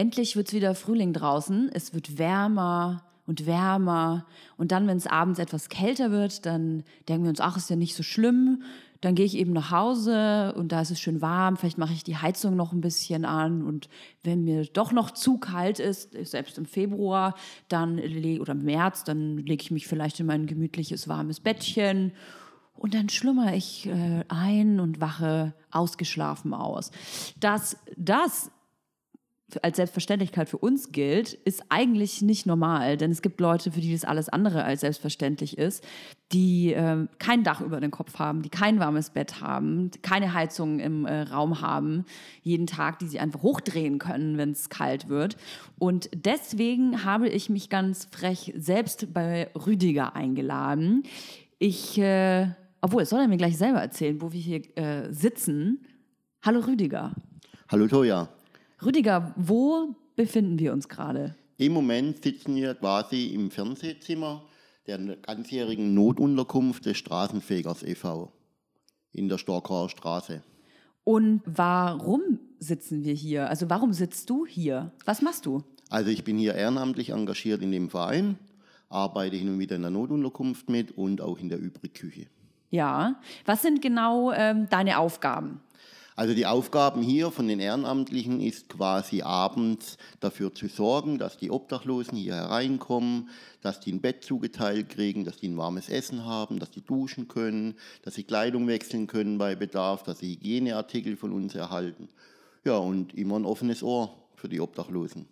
endlich wird es wieder Frühling draußen. Es wird wärmer und wärmer. Und dann, wenn es abends etwas kälter wird, dann denken wir uns, ach, ist ja nicht so schlimm. Dann gehe ich eben nach Hause und da ist es schön warm. Vielleicht mache ich die Heizung noch ein bisschen an. Und wenn mir doch noch zu kalt ist, selbst im Februar, dann oder im März, dann lege ich mich vielleicht in mein gemütliches, warmes Bettchen. Und dann schlummer ich äh, ein und wache ausgeschlafen aus. Dass das als Selbstverständlichkeit für uns gilt, ist eigentlich nicht normal. Denn es gibt Leute, für die das alles andere als selbstverständlich ist, die äh, kein Dach über den Kopf haben, die kein warmes Bett haben, keine Heizung im äh, Raum haben, jeden Tag, die sie einfach hochdrehen können, wenn es kalt wird. Und deswegen habe ich mich ganz frech selbst bei Rüdiger eingeladen. Ich, äh, obwohl, es soll er mir gleich selber erzählen, wo wir hier äh, sitzen. Hallo Rüdiger. Hallo Toja. Rüdiger, wo befinden wir uns gerade? Im Moment sitzen wir quasi im Fernsehzimmer der ganzjährigen Notunterkunft des Straßenfegers e.V. in der Storkauer Straße. Und warum sitzen wir hier? Also warum sitzt du hier? Was machst du? Also ich bin hier ehrenamtlich engagiert in dem Verein, arbeite hin und wieder in der Notunterkunft mit und auch in der Übrigküche. Ja, was sind genau ähm, deine Aufgaben? Also die Aufgaben hier von den Ehrenamtlichen ist quasi abends dafür zu sorgen, dass die Obdachlosen hier hereinkommen, dass die ein Bett zugeteilt kriegen, dass die ein warmes Essen haben, dass die duschen können, dass sie Kleidung wechseln können bei Bedarf, dass sie Hygieneartikel von uns erhalten. Ja, und immer ein offenes Ohr für die Obdachlosen.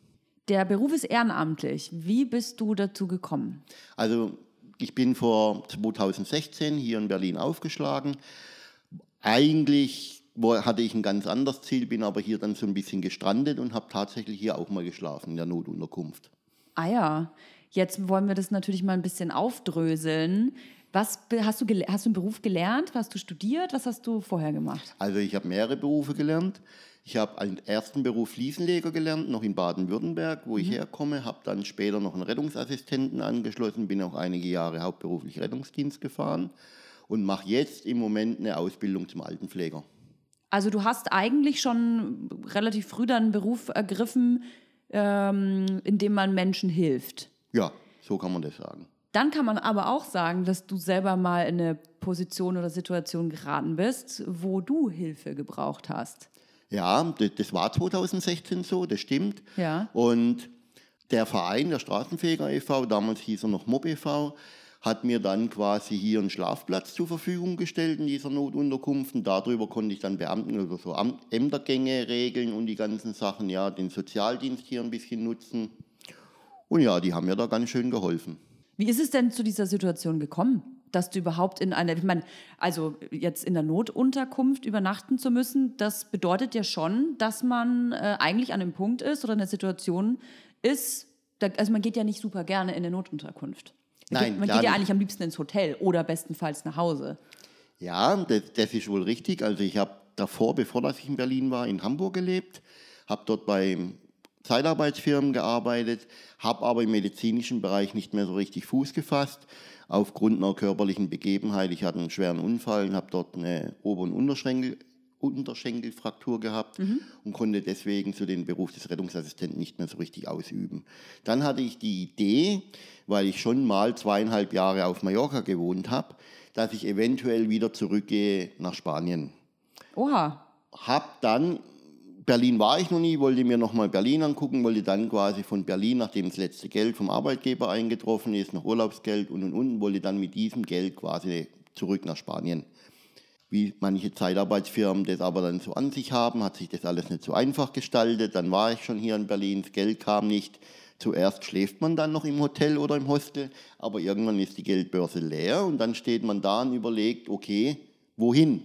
Der Beruf ist ehrenamtlich. Wie bist du dazu gekommen? Also ich bin vor 2016 hier in Berlin aufgeschlagen. Eigentlich hatte ich ein ganz anderes Ziel, bin aber hier dann so ein bisschen gestrandet und habe tatsächlich hier auch mal geschlafen in der Notunterkunft. Ah ja, jetzt wollen wir das natürlich mal ein bisschen aufdröseln. Was hast du, hast du einen Beruf gelernt? Hast du studiert? Was hast du vorher gemacht? Also ich habe mehrere Berufe gelernt. Ich habe einen ersten Beruf Fliesenleger gelernt, noch in Baden-Württemberg, wo mhm. ich herkomme, habe dann später noch einen Rettungsassistenten angeschlossen, bin auch einige Jahre hauptberuflich Rettungsdienst gefahren und mache jetzt im Moment eine Ausbildung zum Altenpfleger. Also du hast eigentlich schon relativ früh dann einen Beruf ergriffen, ähm, in dem man Menschen hilft. Ja, so kann man das sagen. Dann kann man aber auch sagen, dass du selber mal in eine Position oder Situation geraten bist, wo du Hilfe gebraucht hast. Ja, das war 2016 so, das stimmt. Ja. Und der Verein, der Straßenfeger e.V., damals hieß er noch MOB e.V., hat mir dann quasi hier einen Schlafplatz zur Verfügung gestellt in dieser Notunterkunft und darüber konnte ich dann Beamten oder so Ämtergänge regeln und die ganzen Sachen, ja, den Sozialdienst hier ein bisschen nutzen. Und ja, die haben mir da ganz schön geholfen. Wie ist es denn zu dieser Situation gekommen? dass du überhaupt in einer, ich meine, also jetzt in der Notunterkunft übernachten zu müssen, das bedeutet ja schon, dass man äh, eigentlich an einem Punkt ist oder in einer Situation ist, da, also man geht ja nicht super gerne in eine Notunterkunft. Nein, man geht ja eigentlich am liebsten ins Hotel oder bestenfalls nach Hause. Ja, das, das ist wohl richtig. Also ich habe davor, bevor dass ich in Berlin war, in Hamburg gelebt, habe dort bei Zeitarbeitsfirmen gearbeitet, habe aber im medizinischen Bereich nicht mehr so richtig Fuß gefasst, aufgrund einer körperlichen Begebenheit. Ich hatte einen schweren Unfall und habe dort eine Ober- und Unterschenkel, Unterschenkelfraktur gehabt mhm. und konnte deswegen so den Beruf des Rettungsassistenten nicht mehr so richtig ausüben. Dann hatte ich die Idee, weil ich schon mal zweieinhalb Jahre auf Mallorca gewohnt habe, dass ich eventuell wieder zurückgehe nach Spanien. Oha. Hab dann Berlin war ich noch nie, wollte mir nochmal Berlin angucken, wollte dann quasi von Berlin, nachdem das letzte Geld vom Arbeitgeber eingetroffen ist, noch Urlaubsgeld und und und, wollte dann mit diesem Geld quasi zurück nach Spanien wie manche Zeitarbeitsfirmen das aber dann so an sich haben, hat sich das alles nicht so einfach gestaltet. Dann war ich schon hier in Berlin, das Geld kam nicht. Zuerst schläft man dann noch im Hotel oder im Hostel, aber irgendwann ist die Geldbörse leer und dann steht man da und überlegt, okay, wohin?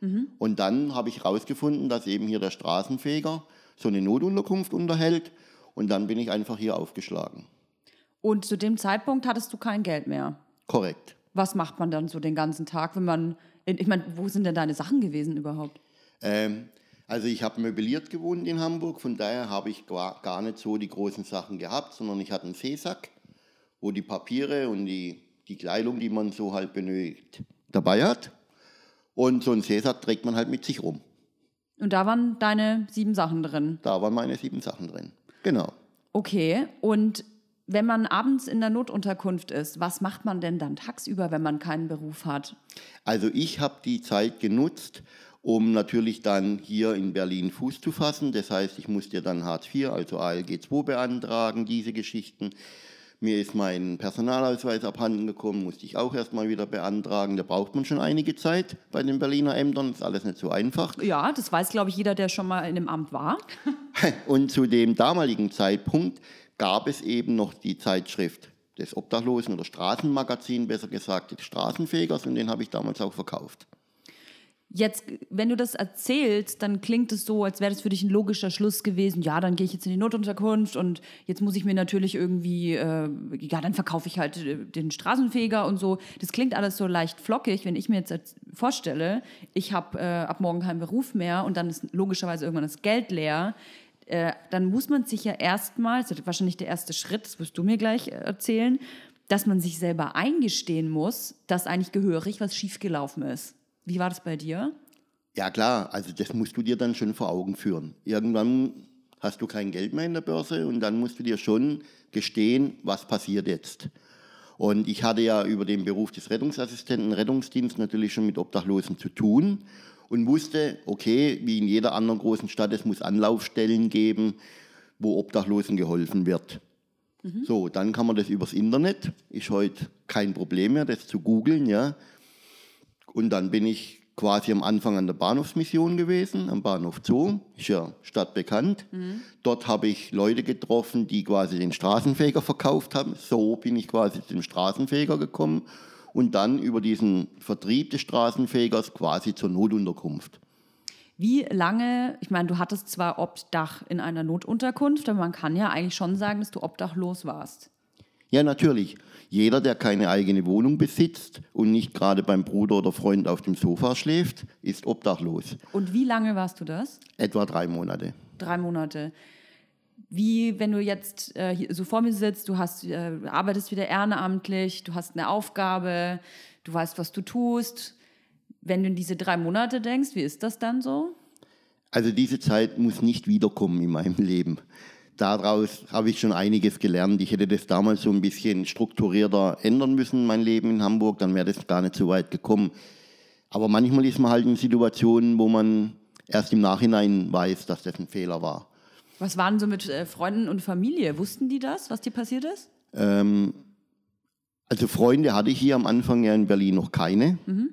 Mhm. Und dann habe ich herausgefunden, dass eben hier der Straßenfeger so eine Notunterkunft unterhält und dann bin ich einfach hier aufgeschlagen. Und zu dem Zeitpunkt hattest du kein Geld mehr? Korrekt. Was macht man dann so den ganzen Tag, wenn man ich meine, wo sind denn deine Sachen gewesen überhaupt? Ähm, also ich habe möbliert gewohnt in Hamburg, von daher habe ich gar nicht so die großen Sachen gehabt, sondern ich hatte einen Seesack, wo die Papiere und die, die Kleidung, die man so halt benötigt, dabei hat. Und so einen Seesack trägt man halt mit sich rum. Und da waren deine sieben Sachen drin? Da waren meine sieben Sachen drin. Genau. Okay, und wenn man abends in der Notunterkunft ist, was macht man denn dann tagsüber, wenn man keinen Beruf hat? Also ich habe die Zeit genutzt, um natürlich dann hier in Berlin Fuß zu fassen. Das heißt, ich musste dann Hartz IV, also ALG II beantragen, diese Geschichten. Mir ist mein Personalausweis abhanden gekommen, musste ich auch erstmal wieder beantragen. Da braucht man schon einige Zeit bei den Berliner Ämtern, ist alles nicht so einfach. Ja, das weiß, glaube ich, jeder, der schon mal in dem Amt war. Und zu dem damaligen Zeitpunkt gab es eben noch die Zeitschrift des Obdachlosen oder Straßenmagazin, besser gesagt, des Straßenfegers, und den habe ich damals auch verkauft. Jetzt, wenn du das erzählst, dann klingt es so, als wäre das für dich ein logischer Schluss gewesen. Ja, dann gehe ich jetzt in die Notunterkunft und jetzt muss ich mir natürlich irgendwie, äh, ja, dann verkaufe ich halt äh, den Straßenfeger und so. Das klingt alles so leicht flockig, wenn ich mir jetzt vorstelle, ich habe äh, ab morgen keinen Beruf mehr und dann ist logischerweise irgendwann das Geld leer. Äh, dann muss man sich ja erstmal, das ist wahrscheinlich der erste Schritt, das wirst du mir gleich äh, erzählen, dass man sich selber eingestehen muss, dass eigentlich gehörig was schiefgelaufen ist. Wie war das bei dir? Ja klar, also das musst du dir dann schon vor Augen führen. Irgendwann hast du kein Geld mehr in der Börse und dann musst du dir schon gestehen, was passiert jetzt. Und ich hatte ja über den Beruf des Rettungsassistenten, Rettungsdienst natürlich schon mit Obdachlosen zu tun und wusste, okay, wie in jeder anderen großen Stadt, es muss Anlaufstellen geben, wo Obdachlosen geholfen wird. Mhm. So, dann kann man das übers Internet, ist heute kein Problem mehr, das zu googeln, ja. Und dann bin ich quasi am Anfang an der Bahnhofsmission gewesen, am Bahnhof Zoo, ist ja stadtbekannt. Mhm. Dort habe ich Leute getroffen, die quasi den Straßenfeger verkauft haben. So bin ich quasi zum Straßenfeger gekommen und dann über diesen Vertrieb des Straßenfegers quasi zur Notunterkunft. Wie lange, ich meine, du hattest zwar Obdach in einer Notunterkunft, aber man kann ja eigentlich schon sagen, dass du obdachlos warst. Ja, natürlich. Jeder, der keine eigene Wohnung besitzt und nicht gerade beim Bruder oder Freund auf dem Sofa schläft, ist obdachlos. Und wie lange warst du das? Etwa drei Monate. Drei Monate. Wie, wenn du jetzt äh, so vor mir sitzt, du hast, äh, arbeitest wieder ehrenamtlich, du hast eine Aufgabe, du weißt, was du tust. Wenn du in diese drei Monate denkst, wie ist das dann so? Also diese Zeit muss nicht wiederkommen in meinem Leben daraus habe ich schon einiges gelernt. Ich hätte das damals so ein bisschen strukturierter ändern müssen, mein Leben in Hamburg, dann wäre das gar nicht so weit gekommen. Aber manchmal ist man halt in Situationen, wo man erst im Nachhinein weiß, dass das ein Fehler war. Was waren so mit äh, Freunden und Familie? Wussten die das, was dir passiert ist? Ähm, also Freunde hatte ich hier am Anfang ja in Berlin noch keine. Mhm.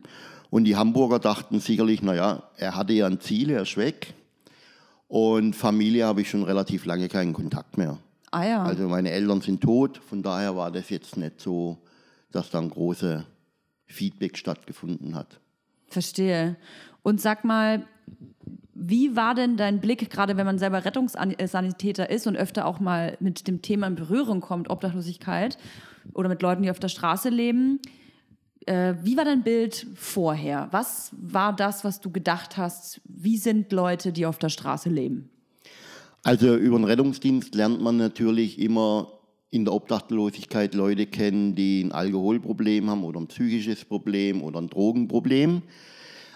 Und die Hamburger dachten sicherlich, naja, er hatte ja ein Ziel, er ist weg. Und Familie habe ich schon relativ lange keinen Kontakt mehr. Ah ja. Also meine Eltern sind tot, von daher war das jetzt nicht so, dass da ein großes Feedback stattgefunden hat. Verstehe. Und sag mal, wie war denn dein Blick, gerade wenn man selber Rettungssanitäter ist und öfter auch mal mit dem Thema in Berührung kommt, Obdachlosigkeit oder mit Leuten, die auf der Straße leben? Äh, wie war dein Bild vorher? Was war das, was du gedacht hast? Wie sind Leute, die auf der Straße leben? Also über den Rettungsdienst lernt man natürlich immer in der Obdachlosigkeit Leute kennen, die ein Alkoholproblem haben oder ein psychisches Problem oder ein Drogenproblem.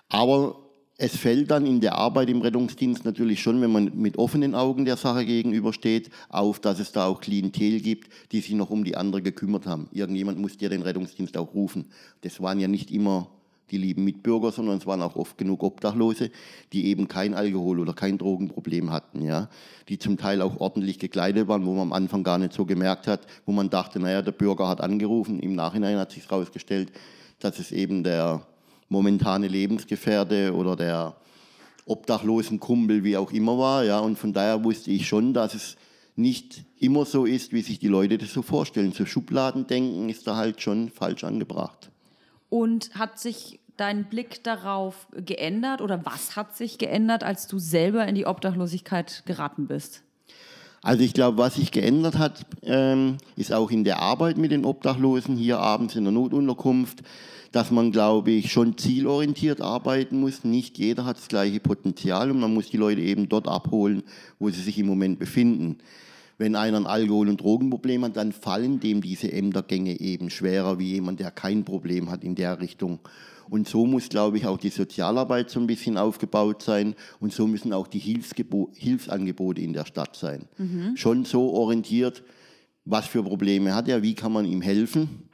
Aber es fällt dann in der Arbeit im Rettungsdienst natürlich schon, wenn man mit offenen Augen der Sache gegenübersteht, auf, dass es da auch Klientel gibt, die sich noch um die anderen gekümmert haben. Irgendjemand musste ja den Rettungsdienst auch rufen. Das waren ja nicht immer die lieben Mitbürger, sondern es waren auch oft genug Obdachlose, die eben kein Alkohol- oder kein Drogenproblem hatten, ja, die zum Teil auch ordentlich gekleidet waren, wo man am Anfang gar nicht so gemerkt hat, wo man dachte, naja, der Bürger hat angerufen. Im Nachhinein hat sich herausgestellt, dass es eben der momentane Lebensgefährte oder der obdachlosen Kumpel, wie auch immer war. Ja, und von daher wusste ich schon, dass es nicht immer so ist, wie sich die Leute das so vorstellen. So Schubladendenken ist da halt schon falsch angebracht. Und hat sich dein Blick darauf geändert oder was hat sich geändert, als du selber in die Obdachlosigkeit geraten bist? Also ich glaube, was sich geändert hat, ähm, ist auch in der Arbeit mit den Obdachlosen hier abends in der Notunterkunft dass man, glaube ich, schon zielorientiert arbeiten muss. Nicht jeder hat das gleiche Potenzial und man muss die Leute eben dort abholen, wo sie sich im Moment befinden. Wenn einer ein Alkohol- und Drogenproblem hat, dann fallen dem diese Ämtergänge eben schwerer wie jemand, der kein Problem hat in der Richtung. Und so muss, glaube ich, auch die Sozialarbeit so ein bisschen aufgebaut sein und so müssen auch die Hilfsgebo Hilfsangebote in der Stadt sein. Mhm. Schon so orientiert, was für Probleme hat er, wie kann man ihm helfen.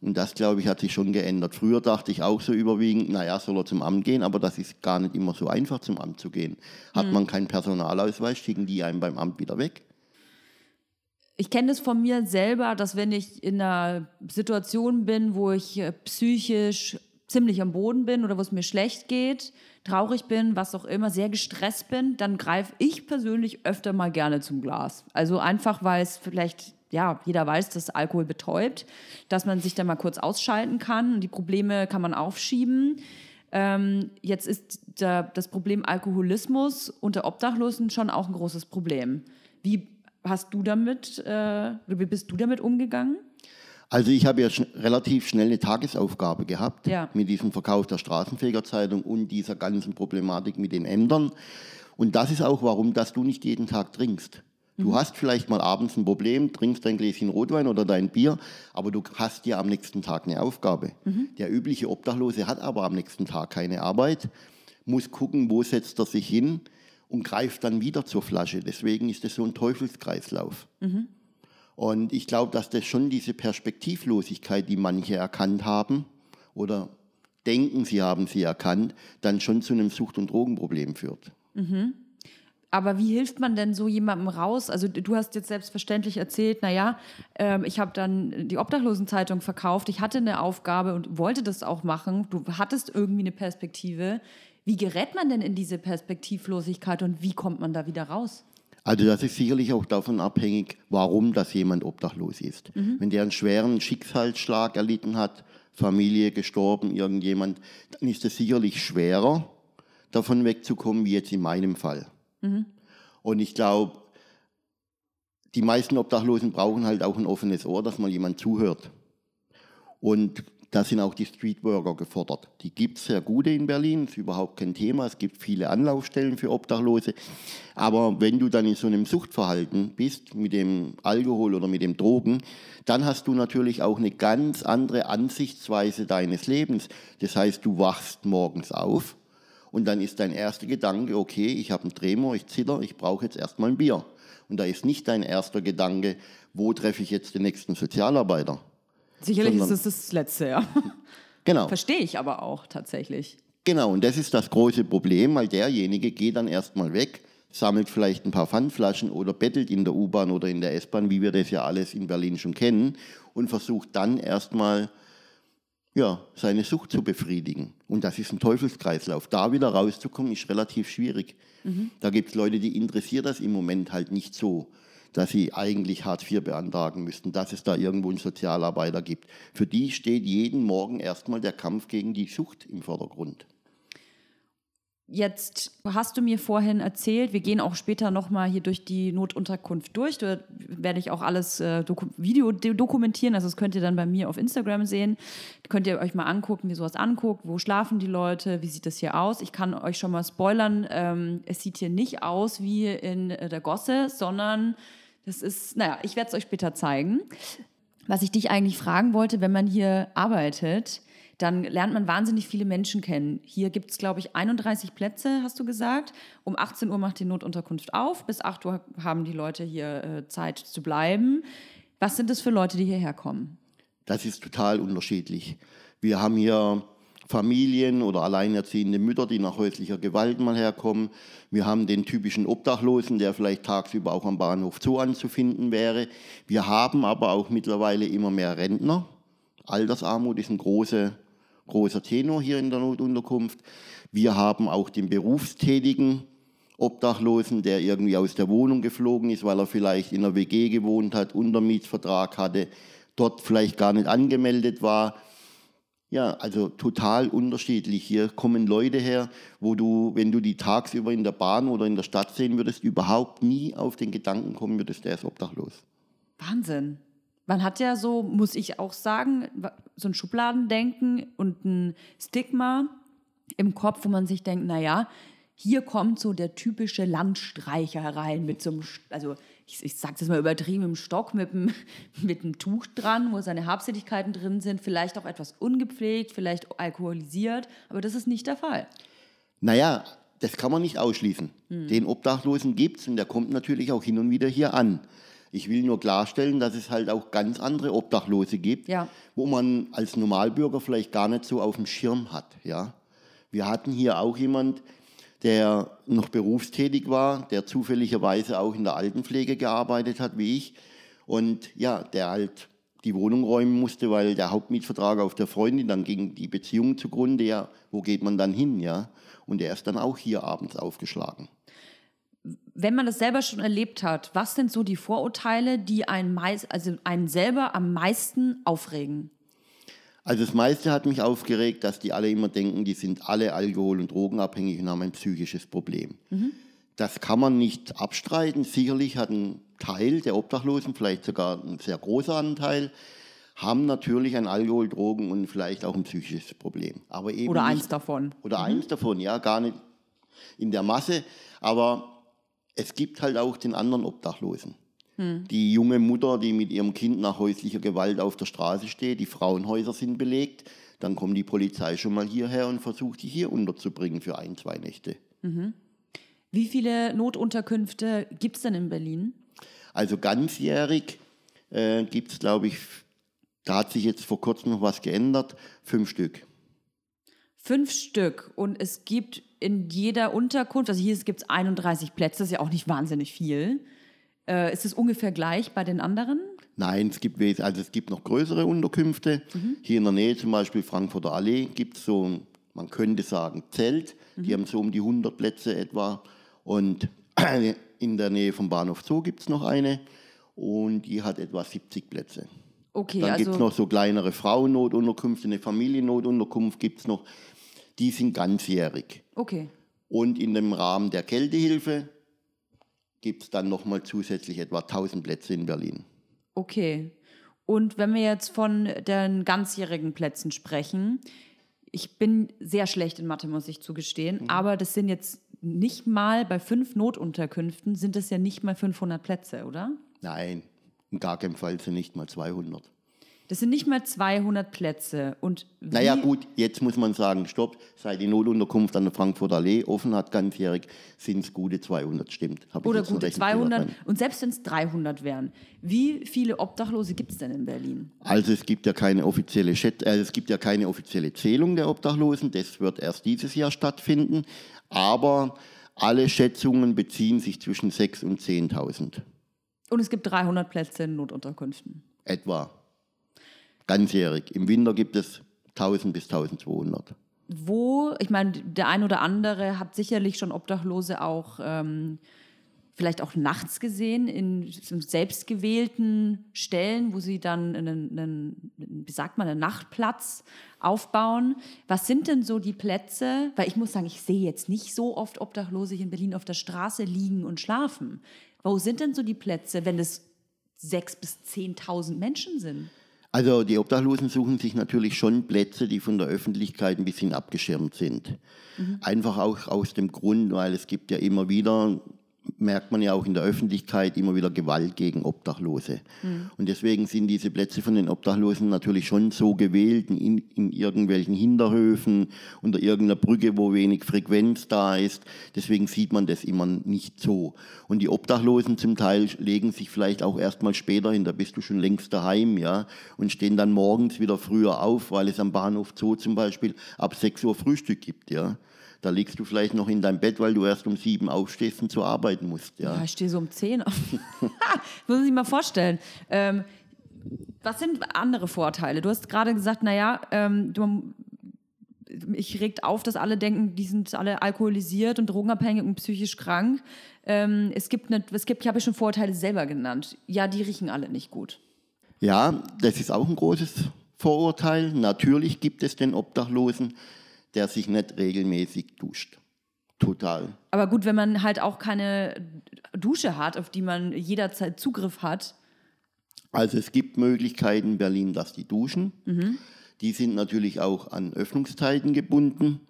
Und das, glaube ich, hat sich schon geändert. Früher dachte ich auch so überwiegend, naja, soll er zum Amt gehen, aber das ist gar nicht immer so einfach, zum Amt zu gehen. Hat mhm. man keinen Personalausweis, schicken die einem beim Amt wieder weg ich kenne es von mir selber, dass wenn ich in einer Situation bin, wo ich äh, psychisch ziemlich am Boden bin oder wo es mir schlecht geht, traurig bin, was auch immer, sehr gestresst bin, dann greife ich persönlich öfter mal gerne zum Glas. Also einfach, weil es vielleicht, ja, jeder weiß, dass Alkohol betäubt, dass man sich dann mal kurz ausschalten kann und die Probleme kann man aufschieben. Ähm, jetzt ist der, das Problem Alkoholismus unter Obdachlosen schon auch ein großes Problem. Wie hast du damit, äh, wie bist du damit umgegangen? Also ich habe ja sch relativ schnell eine Tagesaufgabe gehabt ja. mit diesem Verkauf der Straßenfegerzeitung und dieser ganzen Problematik mit den Ämtern. Und das ist auch warum, dass du nicht jeden Tag trinkst. Du mhm. hast vielleicht mal abends ein Problem, trinkst dein Gläschen Rotwein oder dein Bier, aber du hast ja am nächsten Tag eine Aufgabe. Mhm. Der übliche Obdachlose hat aber am nächsten Tag keine Arbeit, muss gucken, wo setzt er sich hin und greift dann wieder zur Flasche. Deswegen ist es so ein Teufelskreislauf. Mhm. Und ich glaube, dass das schon diese Perspektivlosigkeit, die manche erkannt haben oder denken, sie haben sie erkannt, dann schon zu einem Sucht- und Drogenproblem führt. Mhm. Aber wie hilft man denn so jemandem raus? Also du hast jetzt selbstverständlich erzählt, naja, ähm, ich habe dann die Obdachlosenzeitung verkauft, ich hatte eine Aufgabe und wollte das auch machen. Du hattest irgendwie eine Perspektive. Wie gerät man denn in diese Perspektivlosigkeit und wie kommt man da wieder raus? Also das ist sicherlich auch davon abhängig, warum das jemand obdachlos ist. Mhm. Wenn der einen schweren Schicksalsschlag erlitten hat, Familie gestorben, irgendjemand, dann ist es sicherlich schwerer, davon wegzukommen, wie jetzt in meinem Fall. Mhm. Und ich glaube, die meisten Obdachlosen brauchen halt auch ein offenes Ohr, dass mal jemand zuhört. Und da sind auch die Streetworker gefordert. Die gibt es sehr gute in Berlin, ist überhaupt kein Thema. Es gibt viele Anlaufstellen für Obdachlose. Aber wenn du dann in so einem Suchtverhalten bist, mit dem Alkohol oder mit dem Drogen, dann hast du natürlich auch eine ganz andere Ansichtsweise deines Lebens. Das heißt, du wachst morgens auf und dann ist dein erster Gedanke, okay, ich habe einen Tremor, ich zitter, ich brauche jetzt erstmal ein Bier. Und da ist nicht dein erster Gedanke, wo treffe ich jetzt den nächsten Sozialarbeiter? Sicherlich ist es das Letzte, ja. Genau. Verstehe ich aber auch tatsächlich. Genau, und das ist das große Problem, weil derjenige geht dann erstmal weg, sammelt vielleicht ein paar Pfandflaschen oder bettelt in der U-Bahn oder in der S-Bahn, wie wir das ja alles in Berlin schon kennen, und versucht dann erstmal ja, seine Sucht zu befriedigen. Und das ist ein Teufelskreislauf. Da wieder rauszukommen, ist relativ schwierig. Mhm. Da gibt es Leute, die interessiert das im Moment halt nicht so dass sie eigentlich Hartz IV beantragen müssten, dass es da irgendwo einen Sozialarbeiter gibt. Für die steht jeden Morgen erstmal der Kampf gegen die Sucht im Vordergrund. Jetzt hast du mir vorhin erzählt, wir gehen auch später nochmal hier durch die Notunterkunft durch. Da werde ich auch alles äh, doku Video dokumentieren. Also das könnt ihr dann bei mir auf Instagram sehen. Könnt ihr euch mal angucken, wie sowas anguckt. Wo schlafen die Leute? Wie sieht das hier aus? Ich kann euch schon mal spoilern. Ähm, es sieht hier nicht aus wie in äh, der Gosse, sondern das ist, naja, ich werde es euch später zeigen. Was ich dich eigentlich fragen wollte, wenn man hier arbeitet, dann lernt man wahnsinnig viele Menschen kennen. Hier gibt es, glaube ich, 31 Plätze, hast du gesagt. Um 18 Uhr macht die Notunterkunft auf. Bis 8 Uhr haben die Leute hier äh, Zeit zu bleiben. Was sind das für Leute, die hierher kommen? Das ist total unterschiedlich. Wir haben hier Familien oder alleinerziehende Mütter, die nach häuslicher Gewalt mal herkommen. Wir haben den typischen Obdachlosen, der vielleicht tagsüber auch am Bahnhof Zoo anzufinden wäre. Wir haben aber auch mittlerweile immer mehr Rentner. Altersarmut ist ein großer, großer Tenor hier in der Notunterkunft. Wir haben auch den berufstätigen Obdachlosen, der irgendwie aus der Wohnung geflogen ist, weil er vielleicht in einer WG gewohnt hat, Untermietsvertrag hatte, dort vielleicht gar nicht angemeldet war ja, also total unterschiedlich. Hier kommen Leute her, wo du, wenn du die tagsüber in der Bahn oder in der Stadt sehen würdest, überhaupt nie auf den Gedanken kommen würdest, der ist obdachlos. Wahnsinn. Man hat ja so, muss ich auch sagen, so ein Schubladendenken und ein Stigma im Kopf, wo man sich denkt, naja, hier kommt so der typische Landstreicher rein mit so einem, also ich, ich sage das mal übertrieben, im Stock mit einem, mit einem Tuch dran, wo seine Habseligkeiten drin sind, vielleicht auch etwas ungepflegt, vielleicht alkoholisiert, aber das ist nicht der Fall. Naja, das kann man nicht ausschließen. Hm. Den Obdachlosen gibt es und der kommt natürlich auch hin und wieder hier an. Ich will nur klarstellen, dass es halt auch ganz andere Obdachlose gibt, ja. wo man als Normalbürger vielleicht gar nicht so auf dem Schirm hat. Ja? Wir hatten hier auch jemand, der noch berufstätig war, der zufälligerweise auch in der Altenpflege gearbeitet hat, wie ich. Und ja, der halt die Wohnung räumen musste, weil der Hauptmietvertrag auf der Freundin, dann ging die Beziehung zugrunde, ja, wo geht man dann hin, ja? Und er ist dann auch hier abends aufgeschlagen wenn man das selber schon erlebt hat, was sind so die Vorurteile, die einen, meist, also einen selber am meisten aufregen? Also das meiste hat mich aufgeregt, dass die alle immer denken, die sind alle alkohol- und drogenabhängig und haben ein psychisches Problem. Mhm. Das kann man nicht abstreiten. Sicherlich hat ein Teil der Obdachlosen, vielleicht sogar ein sehr großer Anteil, haben natürlich ein Alkohol-, Drogen- und vielleicht auch ein psychisches Problem. Aber eben oder nicht, eins davon. Oder mhm. eins davon, ja, gar nicht in der Masse. Aber es gibt halt auch den anderen Obdachlosen. Hm. Die junge Mutter, die mit ihrem Kind nach häuslicher Gewalt auf der Straße steht, die Frauenhäuser sind belegt, dann kommt die Polizei schon mal hierher und versucht, die hier unterzubringen für ein, zwei Nächte. Mhm. Wie viele Notunterkünfte gibt es denn in Berlin? Also ganzjährig äh, gibt es, glaube ich, da hat sich jetzt vor kurzem noch was geändert, fünf Stück. Fünf Stück. Und es gibt in jeder Unterkunft, also hier gibt es 31 Plätze, das ist ja auch nicht wahnsinnig viel. Äh, ist es ungefähr gleich bei den anderen? Nein, es gibt, also es gibt noch größere Unterkünfte. Mhm. Hier in der Nähe, zum Beispiel Frankfurter Allee, gibt es so, man könnte sagen, Zelt. Mhm. Die haben so um die 100 Plätze etwa. Und in der Nähe vom Bahnhof Zoo gibt es noch eine und die hat etwa 70 Plätze. Okay, Dann also gibt es noch so kleinere Frauennotunterkünfte, eine Familiennotunterkunft gibt es noch die sind ganzjährig. Okay. Und in dem Rahmen der Kältehilfe gibt es dann nochmal zusätzlich etwa 1000 Plätze in Berlin. Okay. Und wenn wir jetzt von den ganzjährigen Plätzen sprechen, ich bin sehr schlecht in Mathe, muss ich zugestehen, mhm. aber das sind jetzt nicht mal bei fünf Notunterkünften, sind es ja nicht mal 500 Plätze, oder? Nein, in gar keinem Fall sind nicht mal 200. Das sind nicht mal 200 Plätze. Und naja, gut, jetzt muss man sagen, stopp, seit die Notunterkunft an der Frankfurter Allee offen hat, ganzjährig, sind es gute 200, stimmt. Oder gute 200. Und selbst wenn es 300 wären, wie viele Obdachlose gibt es denn in Berlin? Also es gibt ja keine offizielle Schät äh, es gibt ja keine offizielle Zählung der Obdachlosen, das wird erst dieses Jahr stattfinden. Aber alle Schätzungen beziehen sich zwischen 6.000 und 10.000. Und es gibt 300 Plätze in Notunterkünften. Etwa ganzjährig. Im Winter gibt es 1000 bis 1200. Wo, ich meine, der ein oder andere hat sicherlich schon Obdachlose auch ähm, vielleicht auch nachts gesehen, in selbstgewählten Stellen, wo sie dann einen, einen, wie sagt man, einen Nachtplatz aufbauen. Was sind denn so die Plätze? Weil ich muss sagen, ich sehe jetzt nicht so oft Obdachlose hier in Berlin auf der Straße liegen und schlafen. Wo sind denn so die Plätze, wenn es sechs bis zehntausend Menschen sind? Also die Obdachlosen suchen sich natürlich schon Plätze, die von der Öffentlichkeit ein bisschen abgeschirmt sind. Mhm. Einfach auch aus dem Grund, weil es gibt ja immer wieder merkt man ja auch in der Öffentlichkeit immer wieder Gewalt gegen Obdachlose. Mhm. Und deswegen sind diese Plätze von den Obdachlosen natürlich schon so gewählt, in, in irgendwelchen Hinterhöfen, unter irgendeiner Brücke, wo wenig Frequenz da ist. Deswegen sieht man das immer nicht so. Und die Obdachlosen zum Teil legen sich vielleicht auch erst mal später hin, da bist du schon längst daheim, ja, und stehen dann morgens wieder früher auf, weil es am Bahnhof Zoo zum Beispiel ab 6 Uhr Frühstück gibt, ja. Da liegst du vielleicht noch in deinem Bett, weil du erst um sieben aufstehst und zur Arbeit musst. Ja, ja ich stehe so um zehn auf. Muss sich mal vorstellen. Ähm, was sind andere Vorteile? Du hast gerade gesagt, naja, ähm, du, ich regt auf, dass alle denken, die sind alle alkoholisiert und drogenabhängig und psychisch krank. Ähm, es gibt, eine, es gibt, ich habe ja schon Vorurteile selber genannt. Ja, die riechen alle nicht gut. Ja, das ist auch ein großes Vorurteil. Natürlich gibt es den Obdachlosen, der sich nicht regelmäßig duscht. Total. Aber gut, wenn man halt auch keine Dusche hat, auf die man jederzeit Zugriff hat. Also es gibt Möglichkeiten in Berlin, dass die duschen. Mhm. Die sind natürlich auch an Öffnungszeiten gebunden.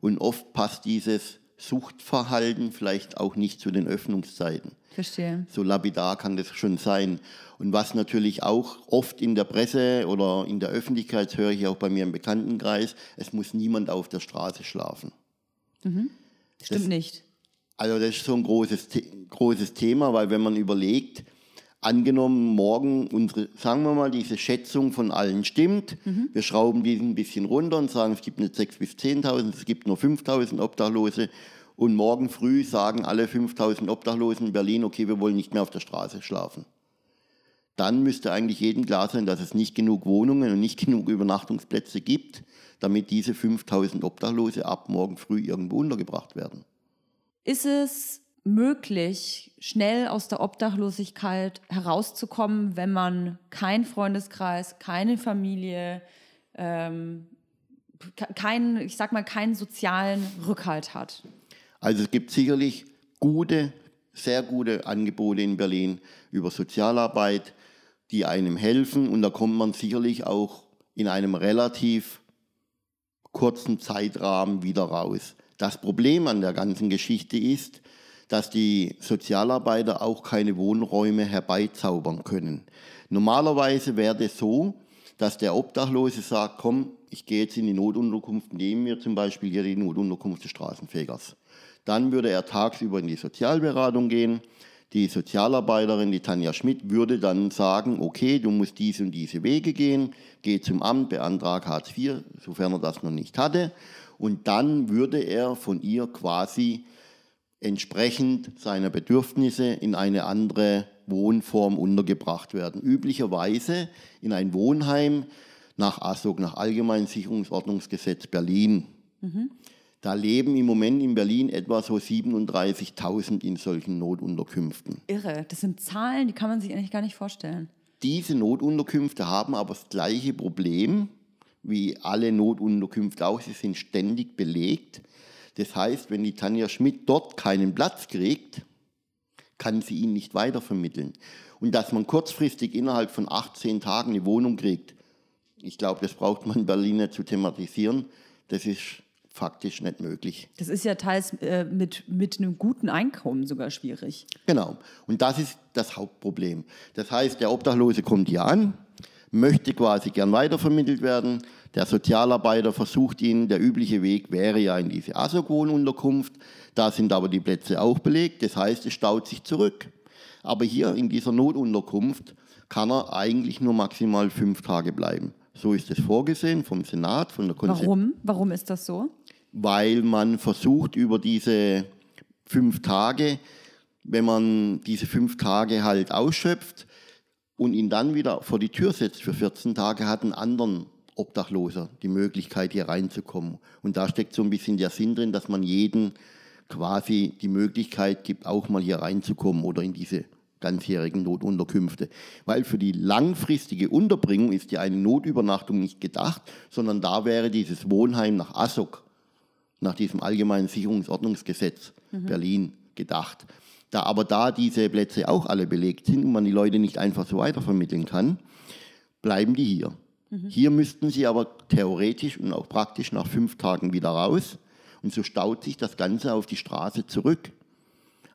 Und oft passt dieses Suchtverhalten, vielleicht auch nicht zu den Öffnungszeiten. Verstehe. So lapidar kann das schon sein. Und was natürlich auch oft in der Presse oder in der Öffentlichkeit, das höre ich auch bei mir im Bekanntenkreis, es muss niemand auf der Straße schlafen. Stimmt Das- nicht. Also das ist so ein großes, großes Thema, weil wenn man überlegt, angenommen morgen unsere, sagen wir mal, diese Schätzung von allen stimmt, wir schrauben diesen ein bisschen runter und sagen, es gibt nicht 6.000 bis 10.000, es gibt nur 5.000 Obdachlose und morgen früh sagen alle 5.000 Obdachlosen in Berlin, okay, wir wollen nicht mehr auf der Straße schlafen. Dann müsste eigentlich jedem klar sein, dass es nicht genug Wohnungen und nicht genug Übernachtungsplätze gibt, damit diese 5.000 Obdachlose ab morgen früh irgendwo untergebracht werden. Ist es möglich, schnell aus der Obdachlosigkeit herauszukommen, wenn man keinen Freundeskreis, keine Familie, ähm, ke- keinen, ich sag mal, keinen sozialen Rückhalt hat? Also es gibt sicherlich gute, sehr gute Angebote in Berlin über Sozialarbeit, die einem helfen und da kommt man sicherlich auch in einem relativ kurzen Zeitrahmen wieder raus. Das Problem an der ganzen Geschichte ist, dass die Sozialarbeiter auch keine Wohnräume herbeizaubern können. Normalerweise wäre es so, dass der Obdachlose sagt, komm, ich gehe jetzt in die Notunterkunft, nehmen wir zum Beispiel hier die Notunterkunft des Straßenfegers. Dann würde er tagsüber in die Sozialberatung gehen. Die Sozialarbeiterin, die Tanja Schmidt, würde dann sagen, okay, du musst diese und diese Wege gehen, geh zum Amt, beantrag Hartz IV, sofern er das noch nicht hatte. Und dann würde er von ihr quasi entsprechend seiner Bedürfnisse in eine andere Wohnform untergebracht werden. Üblicherweise in ein Wohnheim nach ASOG, nach Allgemeinsicherungsordnungsgesetz Berlin. Da leben im Moment in Berlin etwa so 37.000 in solchen Notunterkünften. Irre. Das sind Zahlen, die kann man sich eigentlich gar nicht vorstellen. Diese Notunterkünfte haben aber das gleiche Problem wie alle Notunterkünfte auch. Sie sind ständig belegt. Das heißt, wenn die Tanja Schmidt dort keinen Platz kriegt, kann sie ihn nicht weitervermitteln. Und dass man kurzfristig innerhalb von 18 Tagen eine Wohnung kriegt, ich glaube, das braucht man in Berlin nicht zu thematisieren, das ist faktisch nicht möglich. Das ist ja teils äh, mit, mit einem guten Einkommen sogar schwierig. Genau. Und das ist das Hauptproblem. Das heißt, der Obdachlose kommt hier an, möchte quasi gern weitervermittelt werden. Der Sozialarbeiter versucht ihn, der übliche Weg wäre ja in diese ASOG-Wohnunterkunft. Da sind aber die Plätze auch belegt. Das heißt, es staut sich zurück. Aber hier in dieser Notunterkunft kann er eigentlich nur maximal fünf Tage bleiben. So ist es vorgesehen vom Senat, von der Konzep Warum? Warum ist das so? weil man versucht über diese fünf Tage, wenn man diese fünf Tage halt ausschöpft und ihn dann wieder vor die Tür setzt für 14 Tage, hat einen anderen Obdachloser die Möglichkeit, hier reinzukommen. Und da steckt so ein bisschen der Sinn drin, dass man jeden quasi die Möglichkeit gibt, auch mal hier reinzukommen oder in diese ganzjährigen Notunterkünfte. Weil für die langfristige Unterbringung ist ja eine Notübernachtung nicht gedacht, sondern da wäre dieses Wohnheim nach ASOK, nach diesem Allgemeinen Sicherungsordnungsgesetz Berlin gedacht. Da aber da diese Plätze auch alle belegt sind und man die Leute nicht einfach so weitervermitteln kann, bleiben die hier. Hier müssten sie aber theoretisch und auch praktisch nach fünf Tagen wieder raus und so staut sich das Ganze auf die Straße zurück.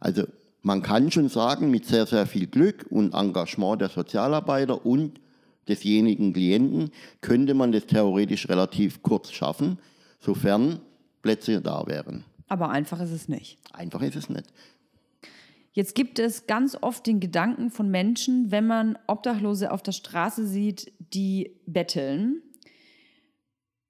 Also man kann schon sagen, mit sehr, sehr viel Glück und Engagement der Sozialarbeiter und desjenigen Klienten könnte man das theoretisch relativ kurz schaffen, sofern Plätze da wären. Aber einfach ist es nicht. Einfach ist es nicht. Jetzt gibt es ganz oft den Gedanken von Menschen, wenn man Obdachlose auf der Straße sieht, die betteln.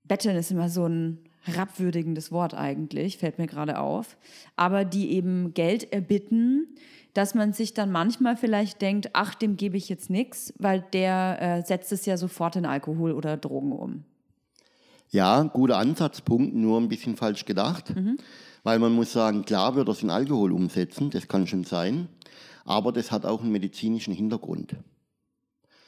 Betteln ist immer so ein herabwürdigendes Wort eigentlich, fällt mir gerade auf. Aber die eben Geld erbitten, dass man sich dann manchmal vielleicht denkt, ach, dem gebe ich jetzt nichts, weil der äh, setzt es ja sofort in Alkohol oder Drogen um. Ja, guter Ansatzpunkt, nur ein bisschen falsch gedacht. Weil man muss sagen, klar wird das in Alkohol umsetzen, das kann schon sein. Aber das hat auch einen medizinischen Hintergrund.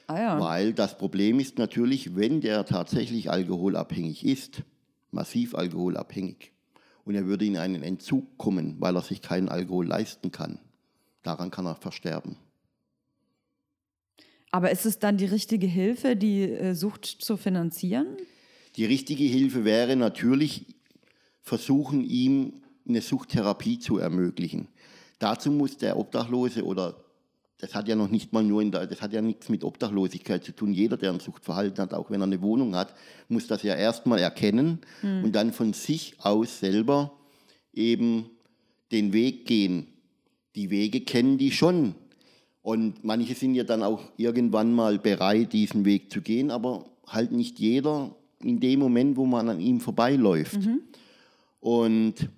Ah ja. Weil das Problem ist natürlich, wenn der tatsächlich alkoholabhängig ist, massiv alkoholabhängig, und er würde in einen Entzug kommen, weil er sich keinen Alkohol leisten kann, daran kann er versterben. Aber ist es dann die richtige Hilfe, die äh, Sucht zu finanzieren? Die richtige Hilfe wäre natürlich, versuchen ihm eine Suchttherapie zu ermöglichen. Dazu muss der Obdachlose oder das hat ja noch nicht mal nur in der, das hat ja nichts mit Obdachlosigkeit zu tun. Jeder, der ein Suchtverhalten hat, auch wenn er eine Wohnung hat, muss das ja erstmal erkennen mhm. und dann von sich aus selber eben den Weg gehen. Die Wege kennen die schon. Und manche sind ja dann auch irgendwann mal bereit, diesen Weg zu gehen, aber halt nicht jeder in dem Moment, wo man an ihm vorbeiläuft. Mhm. Und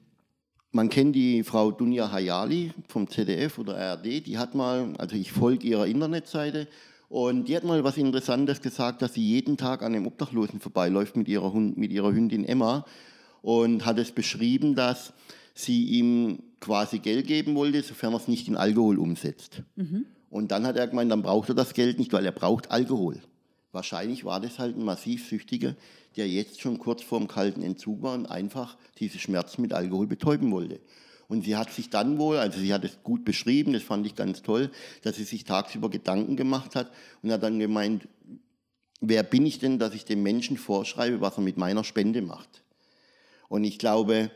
man kennt die Frau Dunja Hayali vom ZDF oder ARD, die hat mal, also ich folge ihrer Internetseite, und die hat mal was Interessantes gesagt, dass sie jeden Tag an einem Obdachlosen vorbeiläuft mit ihrer, Hund, mit ihrer Hündin Emma und hat es beschrieben, dass sie ihm quasi Geld geben wollte, sofern er es nicht in Alkohol umsetzt. Mhm. Und dann hat er gemeint, dann braucht er das Geld nicht, weil er braucht Alkohol. Wahrscheinlich war das halt ein massiv Süchtiger, der jetzt schon kurz vor dem kalten Entzug war und einfach diese Schmerzen mit Alkohol betäuben wollte. Und sie hat sich dann wohl, also sie hat es gut beschrieben, das fand ich ganz toll, dass sie sich tagsüber Gedanken gemacht hat und hat dann gemeint, wer bin ich denn, dass ich dem Menschen vorschreibe, was er mit meiner Spende macht? Und ich glaube,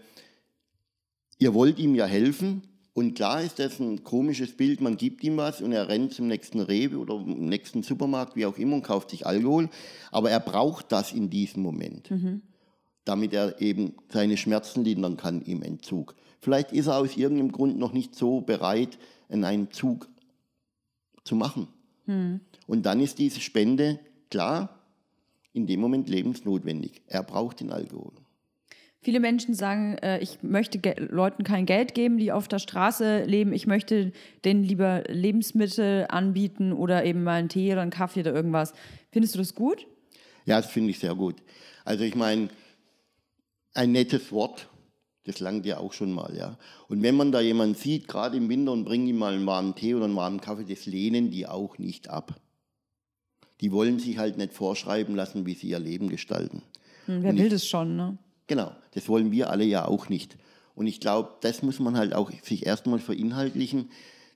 ihr wollt ihm ja helfen, und klar ist das ein komisches Bild, man gibt ihm was und er rennt zum nächsten Rewe oder nächsten Supermarkt, wie auch immer, und kauft sich Alkohol. Aber er braucht das in diesem Moment, mhm. damit er eben seine Schmerzen lindern kann im Entzug. Vielleicht ist er aus irgendeinem Grund noch nicht so bereit, einen Entzug zu machen. Mhm. Und dann ist diese Spende, klar, in dem Moment lebensnotwendig. Er braucht den Alkohol. Viele Menschen sagen, äh, ich möchte Leuten kein Geld geben, die auf der Straße leben. Ich möchte denen lieber Lebensmittel anbieten oder eben mal einen Tee oder einen Kaffee oder irgendwas. Findest du das gut? Ja, das finde ich sehr gut. Also ich meine, ein nettes Wort, das langt ja auch schon mal, ja. Und wenn man da jemanden sieht, gerade im Winter, und bringt ihm mal einen warmen Tee oder einen warmen Kaffee, das lehnen die auch nicht ab. Die wollen sich halt nicht vorschreiben lassen, wie sie ihr Leben gestalten. Hm, wer und will ich, das schon, ne? Genau, das wollen wir alle ja auch nicht. Und ich glaube, das muss man halt auch sich erstmal verinhaltlichen.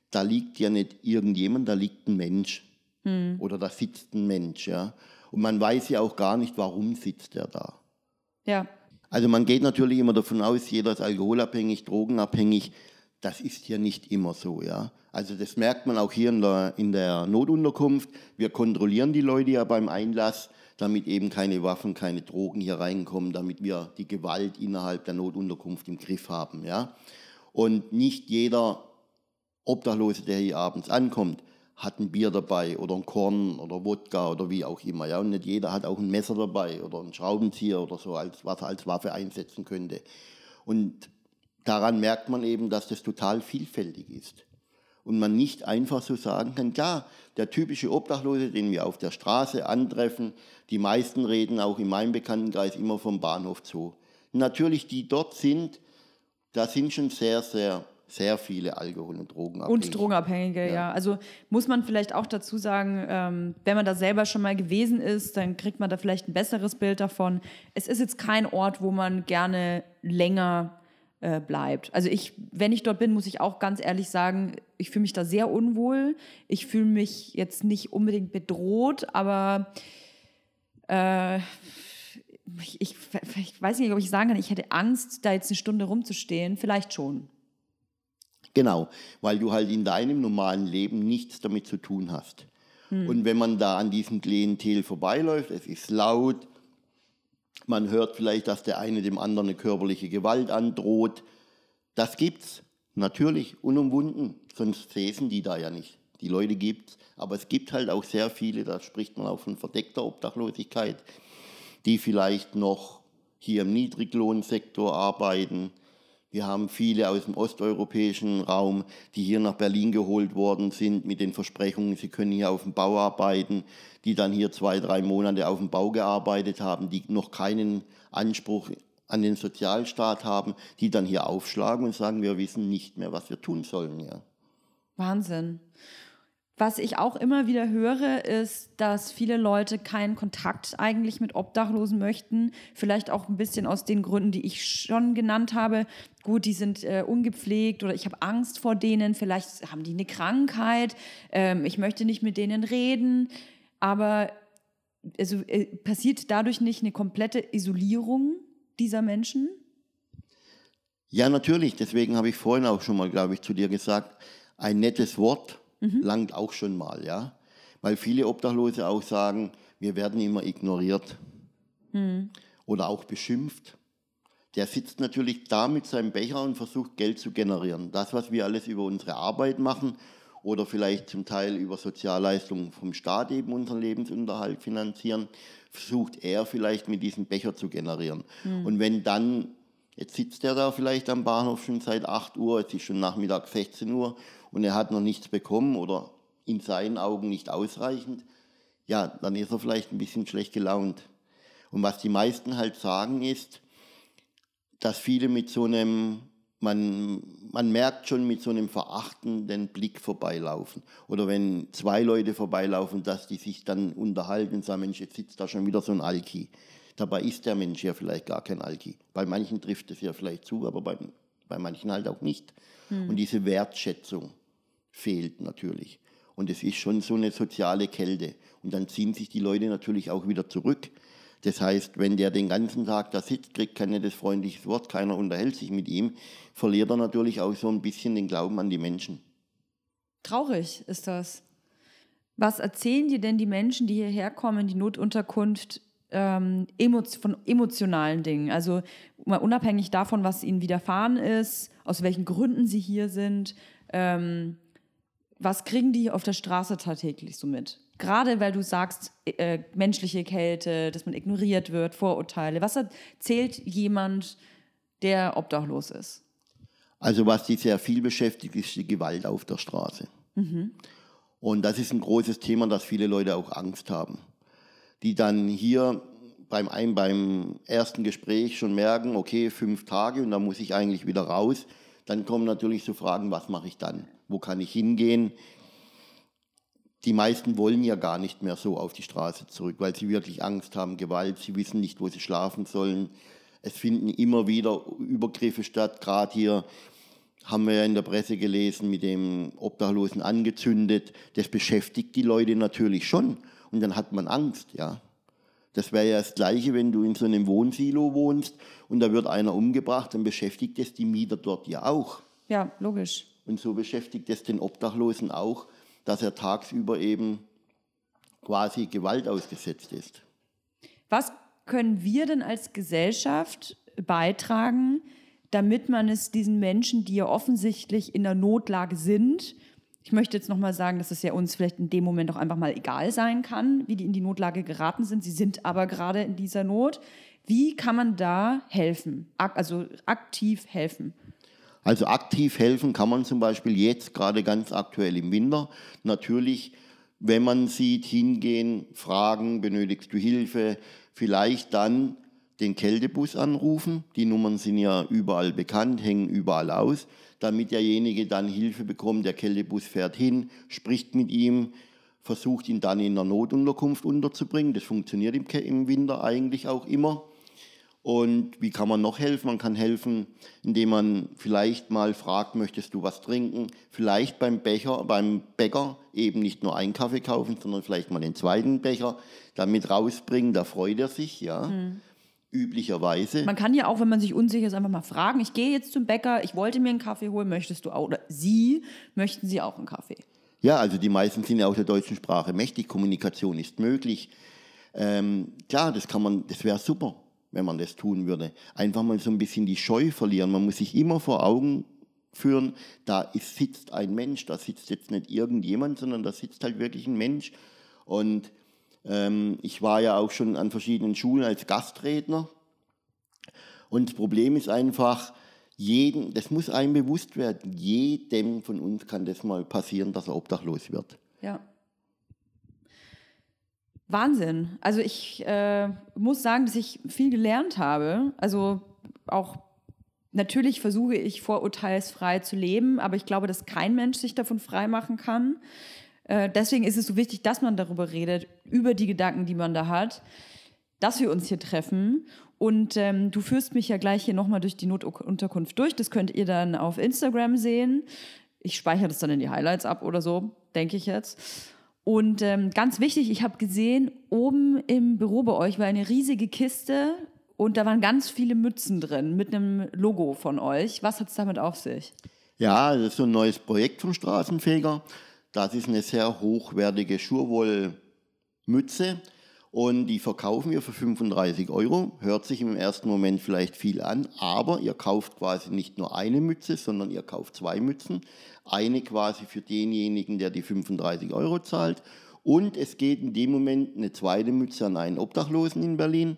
Da liegt ja nicht irgendjemand, da liegt ein Mensch. Hm. Oder da sitzt ein Mensch, ja. Und man weiß ja auch gar nicht, warum sitzt er da. Ja. Also man geht natürlich immer davon aus, jeder ist alkoholabhängig, drogenabhängig. Das ist hier nicht immer so, ja. Also das merkt man auch hier in der, in der Notunterkunft. Wir kontrollieren die Leute ja beim Einlass damit eben keine Waffen, keine Drogen hier reinkommen, damit wir die Gewalt innerhalb der Notunterkunft im Griff haben. Ja? Und nicht jeder Obdachlose, der hier abends ankommt, hat ein Bier dabei oder ein Korn oder Wodka oder wie auch immer. Ja? Und nicht jeder hat auch ein Messer dabei oder ein Schraubenzieher oder so, als, was er als Waffe einsetzen könnte. Und daran merkt man eben, dass das total vielfältig ist und man nicht einfach so sagen kann, klar, der typische Obdachlose, den wir auf der Straße antreffen, die meisten reden auch in meinem Bekanntenkreis immer vom Bahnhof Zoo. Natürlich, die dort sind, da sind schon sehr, sehr, sehr viele Alkohol- und Drogenabhängige. Und Drogenabhängige, ja. ja. Also muss man vielleicht auch dazu sagen, ähm, wenn man da selber schon mal gewesen ist, dann kriegt man da vielleicht ein besseres Bild davon. Es ist jetzt kein Ort, wo man gerne länger äh, bleibt. Also ich, wenn ich dort bin, muss ich auch ganz ehrlich sagen, ich fühle mich da sehr unwohl. Ich fühle mich jetzt nicht unbedingt bedroht, aber äh, ich, ich, ich, weiß nicht, ob ich sagen kann, ich hätte Angst, da jetzt eine Stunde rumzustehen. Vielleicht schon. Genau, weil du halt in deinem normalen Leben nichts damit zu tun hast. Hm. Und wenn man da an diesem Klientel vorbeiläuft, es ist laut, man hört vielleicht, dass der eine dem anderen eine körperliche Gewalt androht. Das gibt's natürlich unumwunden, sonst säßen die da ja nicht. Die Leute gibt's, aber es gibt halt auch sehr viele, da spricht man auch von verdeckter Obdachlosigkeit, die vielleicht noch hier im Niedriglohnsektor arbeiten, wir haben viele aus dem osteuropäischen Raum, die hier nach Berlin geholt worden sind mit den Versprechungen, sie können hier auf dem Bau arbeiten, die dann hier zwei, drei Monate auf dem Bau gearbeitet haben, die noch keinen Anspruch an den Sozialstaat haben, die dann hier aufschlagen und sagen, wir wissen nicht mehr, was wir tun sollen. Ja. Wahnsinn. Was ich auch immer wieder höre, ist, dass viele Leute keinen Kontakt eigentlich mit Obdachlosen möchten. Vielleicht auch ein bisschen aus den Gründen, die ich schon genannt habe. Gut, die sind äh, ungepflegt oder ich habe Angst vor denen. Vielleicht haben die eine Krankheit. Ähm, ich möchte nicht mit denen reden. Aber also, äh, passiert dadurch nicht eine komplette Isolierung dieser Menschen? Ja, natürlich. Deswegen habe ich vorhin auch schon mal, glaube ich, zu dir gesagt, ein nettes Wort mhm. langt auch schon mal, ja. Weil viele Obdachlose auch sagen, wir werden immer ignoriert mhm. oder auch beschimpft. Der sitzt natürlich da mit seinem Becher und versucht Geld zu generieren. Das, was wir alles über unsere Arbeit machen oder vielleicht zum Teil über Sozialleistungen vom Staat eben unseren Lebensunterhalt finanzieren, versucht er vielleicht mit diesem Becher zu generieren. Mhm. Und wenn dann, jetzt sitzt er da vielleicht am Bahnhof schon seit 8 Uhr, es ist schon Nachmittag 16 Uhr und er hat noch nichts bekommen oder in seinen Augen nicht ausreichend, ja, dann ist er vielleicht ein bisschen schlecht gelaunt. Und was die meisten halt sagen ist, dass viele mit so einem man, man merkt schon mit so einem verachtenden Blick vorbeilaufen. Oder wenn zwei Leute vorbeilaufen, dass die sich dann unterhalten und sagen, Mensch, jetzt sitzt da schon wieder so ein Alki. Dabei ist der Mensch ja vielleicht gar kein Alki. Bei manchen trifft es ja vielleicht zu, aber bei, bei manchen halt auch nicht. Hm. Und diese Wertschätzung fehlt natürlich. Und es ist schon so eine soziale Kälte. Und dann ziehen sich die Leute natürlich auch wieder zurück. Das heißt, wenn der den ganzen Tag da sitzt, kriegt kein nettes, freundliches Wort, keiner unterhält sich mit ihm, verliert er natürlich auch so ein bisschen den Glauben an die Menschen. Traurig ist das. Was erzählen dir denn die Menschen, die hierher kommen, die Notunterkunft, ähm, von emotionalen Dingen? Also mal unabhängig davon, was ihnen widerfahren ist, aus welchen Gründen sie hier sind. Ähm, was kriegen die auf der Straße tagtäglich so mit? Gerade weil du sagst, äh, menschliche Kälte, dass man ignoriert wird, Vorurteile. Was erzählt jemand, der obdachlos ist? Also was die sehr viel beschäftigt, ist die Gewalt auf der Straße. Mhm. Und das ist ein großes Thema, dass viele Leute auch Angst haben. Die dann hier beim, ein, beim ersten Gespräch schon merken, okay, fünf Tage und dann muss ich eigentlich wieder raus. Dann kommen natürlich so Fragen, was mache ich dann? Wo kann ich hingehen? die meisten wollen ja gar nicht mehr so auf die Straße zurück, weil sie wirklich Angst haben, Gewalt, sie wissen nicht, wo sie schlafen sollen. Es finden immer wieder Übergriffe statt, gerade hier haben wir ja in der Presse gelesen, mit dem Obdachlosen angezündet. Das beschäftigt die Leute natürlich schon und dann hat man Angst, ja. Das wäre ja das Gleiche, wenn du in so einem Wohnsilo wohnst und da wird einer umgebracht, dann beschäftigt es die Mieter dort ja auch. Ja, logisch. Und so beschäftigt es den Obdachlosen auch dass er tagsüber eben quasi Gewalt ausgesetzt ist. Was können wir denn als Gesellschaft beitragen, damit man es diesen Menschen, die ja offensichtlich in der Notlage sind, ich möchte jetzt nochmal sagen, dass es ja uns vielleicht in dem Moment auch einfach mal egal sein kann, wie die in die Notlage geraten sind. Sie sind aber gerade in dieser Not. Wie kann man da helfen, also aktiv helfen? Also aktiv helfen kann man zum Beispiel jetzt gerade ganz aktuell im Winter. Natürlich, wenn man sieht, hingehen, fragen, benötigst du Hilfe, vielleicht dann den Kältebus anrufen. Die Nummern sind ja überall bekannt, hängen überall aus, damit derjenige dann Hilfe bekommt. Der Kältebus fährt hin, spricht mit ihm, versucht ihn dann in der Notunterkunft unterzubringen. Das funktioniert im, Winter eigentlich auch immer. Und wie kann man noch helfen? Man kann helfen, indem man vielleicht mal fragt, möchtest du was trinken? Vielleicht beim Becher, beim Bäcker eben nicht nur einen Kaffee kaufen, sondern vielleicht mal den zweiten Becher damit rausbringen. Da freut er sich, ja. Mhm. Üblicherweise. Man kann ja auch, wenn man sich unsicher ist, einfach mal fragen. Ich gehe jetzt zum Bäcker, ich wollte mir einen Kaffee holen, möchtest du auch? Oder Sie, möchten Sie auch einen Kaffee? Ja, also die meisten sind ja auch der deutschen Sprache mächtig. Kommunikation ist möglich. Ähm, klar, das kann man, das wäre super wenn man das tun würde. Einfach mal so ein bisschen die Scheu verlieren. Man muss sich immer vor Augen führen, da ist, sitzt ein Mensch, da sitzt jetzt nicht irgendjemand, sondern da sitzt halt wirklich ein Mensch. Und ähm, ich war ja auch schon an verschiedenen Schulen als Gastredner. Und das Problem ist einfach, jeden, das muss einem bewusst werden, jedem von uns kann das mal passieren, dass er obdachlos wird. Ja. Wahnsinn. Also ich äh, muss sagen, dass ich viel gelernt habe. Also auch natürlich versuche ich vorurteilsfrei zu leben, aber ich glaube, dass kein Mensch sich davon frei machen kann. Äh, deswegen ist es so wichtig, dass man darüber redet, über die Gedanken, die man da hat, dass wir uns hier treffen. Und ähm, du führst mich ja gleich hier nochmal durch die Notunterkunft durch. Das könnt ihr dann auf Instagram sehen. Ich speichere das dann in die Highlights ab oder so, denke ich jetzt. Und ähm, ganz wichtig, ich habe gesehen, oben im Büro bei euch war eine riesige Kiste und da waren ganz viele Mützen drin mit einem Logo von euch. Was hat es damit auf sich? Ja, das ist so ein neues Projekt vom Straßenfeger. Das ist eine sehr hochwertige Schurwollmütze und die verkaufen wir für 35 Euro. Hört sich im ersten Moment vielleicht viel an, aber ihr kauft quasi nicht nur eine Mütze, sondern ihr kauft zwei Mützen. Eine quasi für denjenigen, der die 35 Euro zahlt. Und es geht in dem Moment eine zweite Mütze an einen Obdachlosen in Berlin.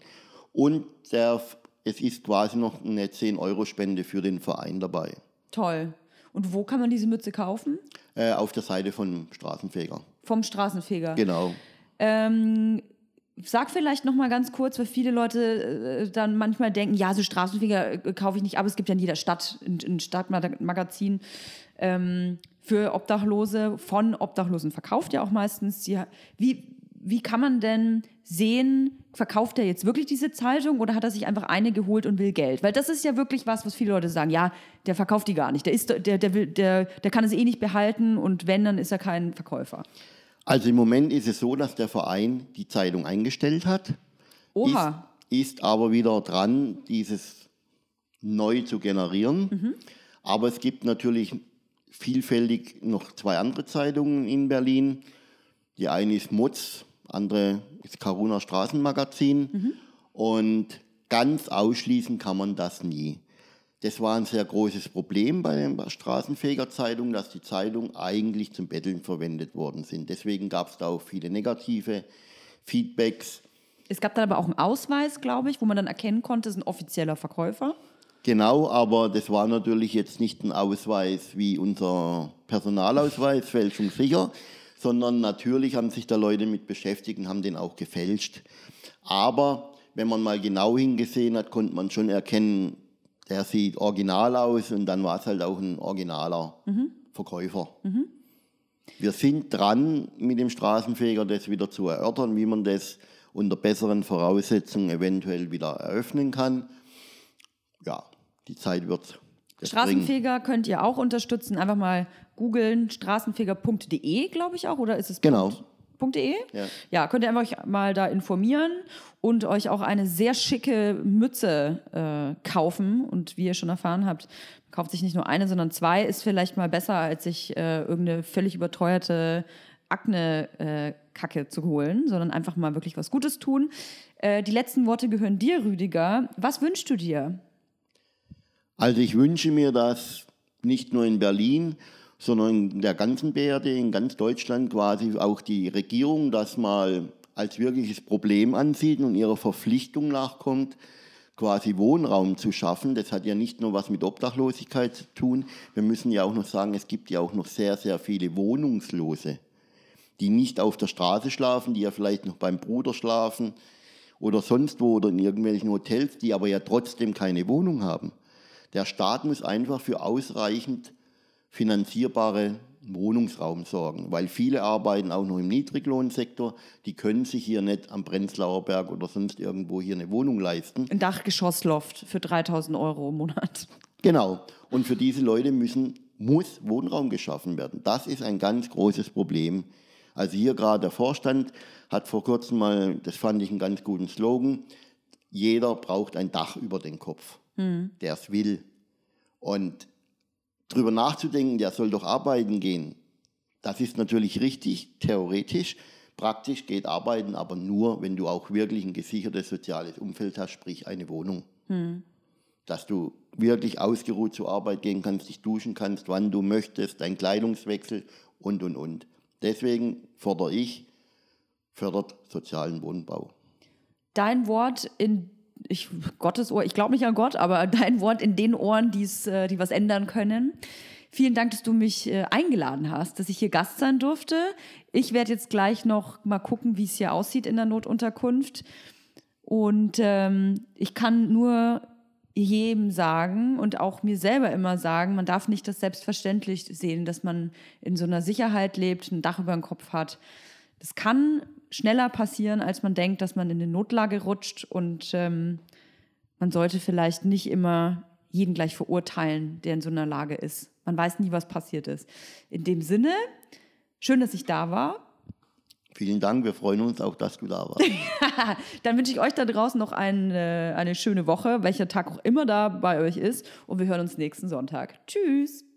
Und der, es ist quasi noch eine 10-Euro-Spende für den Verein dabei. Toll. Und wo kann man diese Mütze kaufen? Äh, auf der Seite vom Straßenfeger. Vom Straßenfeger. Genau. Ähm, sag vielleicht noch mal ganz kurz, weil viele Leute äh, dann manchmal denken, ja, so Straßenfeger äh, kaufe ich nicht, aber es gibt ja in jeder Stadt ein, ein Stadtmagazin ähm, für Obdachlose, von Obdachlosen verkauft ja auch meistens. Die, wie, wie kann man denn sehen, verkauft er jetzt wirklich diese Zeitung oder hat er sich einfach eine geholt und will Geld? Weil das ist ja wirklich was, was viele Leute sagen, ja, der verkauft die gar nicht, der, ist, der, der, will, der, der kann es eh nicht behalten und wenn, dann ist er kein Verkäufer. Also im Moment ist es so, dass der Verein die Zeitung eingestellt hat. Oha. Ist, ist aber wieder dran, dieses neu zu generieren. Mhm. Aber es gibt natürlich vielfältig noch zwei andere Zeitungen in Berlin. Die eine ist Mutz, andere ist Karuna Straßenmagazin. Mhm. Und ganz ausschließen kann man das nie. Das war ein sehr großes Problem bei der Straßenfeger-Zeitung, dass die Zeitungen eigentlich zum Betteln verwendet worden sind. Deswegen gab es da auch viele negative Feedbacks. Es gab dann aber auch einen Ausweis, glaube ich, wo man dann erkennen konnte, es ist ein offizieller Verkäufer. Genau, aber das war natürlich jetzt nicht ein Ausweis wie unser Personalausweis, fälschungssicher, sondern natürlich haben sich da Leute mit beschäftigt und haben den auch gefälscht. Aber wenn man mal genau hingesehen hat, konnte man schon erkennen, der sieht original aus und dann war es halt auch ein originaler mhm. Verkäufer. Mhm. Wir sind dran, mit dem Straßenfeger das wieder zu erörtern, wie man das unter besseren Voraussetzungen eventuell wieder eröffnen kann. Ja, die Zeit wird. Straßenfeger könnt ihr auch unterstützen. Einfach mal googeln, straßenfeger.de, glaube ich auch, oder ist es? Genau. .de. Ja. ja, könnt ihr einfach mal da informieren und euch auch eine sehr schicke Mütze äh, kaufen. Und wie ihr schon erfahren habt, kauft sich nicht nur eine, sondern zwei, ist vielleicht mal besser, als sich äh, irgendeine völlig überteuerte Akne-Kacke äh, zu holen, sondern einfach mal wirklich was Gutes tun. Äh, die letzten Worte gehören dir, Rüdiger. Was wünschst du dir? Also ich wünsche mir, dass nicht nur in Berlin, sondern in der ganzen BRD, in ganz Deutschland quasi auch die Regierung das mal als wirkliches Problem ansieht und ihrer Verpflichtung nachkommt, quasi Wohnraum zu schaffen. Das hat ja nicht nur was mit Obdachlosigkeit zu tun. Wir müssen ja auch noch sagen, es gibt ja auch noch sehr, sehr viele Wohnungslose, die nicht auf der Straße schlafen, die ja vielleicht noch beim Bruder schlafen oder sonst wo oder in irgendwelchen Hotels, die aber ja trotzdem keine Wohnung haben. Der Staat muss einfach für ausreichend finanzierbare Wohnungsraum sorgen, weil viele arbeiten auch noch im Niedriglohnsektor, die können sich hier nicht am Prenzlauer Berg oder sonst irgendwo hier eine Wohnung leisten. Ein Dachgeschossloft für 3000 Euro im Monat. Genau. Und für diese Leute müssen, muss Wohnraum geschaffen werden. Das ist ein ganz großes Problem. Also hier gerade der Vorstand hat vor kurzem mal, das fand ich einen ganz guten Slogan, jeder braucht ein Dach über den Kopf, mhm. der es will. Und drüber nachzudenken, der soll doch arbeiten gehen. Das ist natürlich richtig, theoretisch. Praktisch geht arbeiten aber nur, wenn du auch wirklich ein gesichertes soziales Umfeld hast, sprich eine Wohnung. Hm. Dass du wirklich ausgeruht zur Arbeit gehen kannst, dich duschen kannst, wann du möchtest, dein Kleidungswechsel und, und, und. Deswegen fordere ich, fördert sozialen Wohnbau. Dein Wort in ich, Gottes Ohr, ich glaube nicht an Gott, aber dein Wort in den Ohren, die's, äh, die was ändern können. Vielen Dank, dass du mich äh, eingeladen hast, dass ich hier Gast sein durfte. Ich werde jetzt gleich noch mal gucken, wie es hier aussieht in der Notunterkunft. Und ähm, ich kann nur jedem sagen und auch mir selber immer sagen, man darf nicht das selbstverständlich sehen, dass man in so einer Sicherheit lebt, ein Dach über dem Kopf hat. Das kann schneller passieren, als man denkt, dass man in eine Notlage rutscht und ähm, man sollte vielleicht nicht immer jeden gleich verurteilen, der in so einer Lage ist. Man weiß nie, was passiert ist. In dem Sinne, schön, dass ich da war. Vielen Dank, wir freuen uns auch, dass du da warst. Dann wünsche ich euch da draußen noch eine, eine schöne Woche, welcher Tag auch immer da bei euch ist. Und wir hören uns nächsten Sonntag. Tschüss.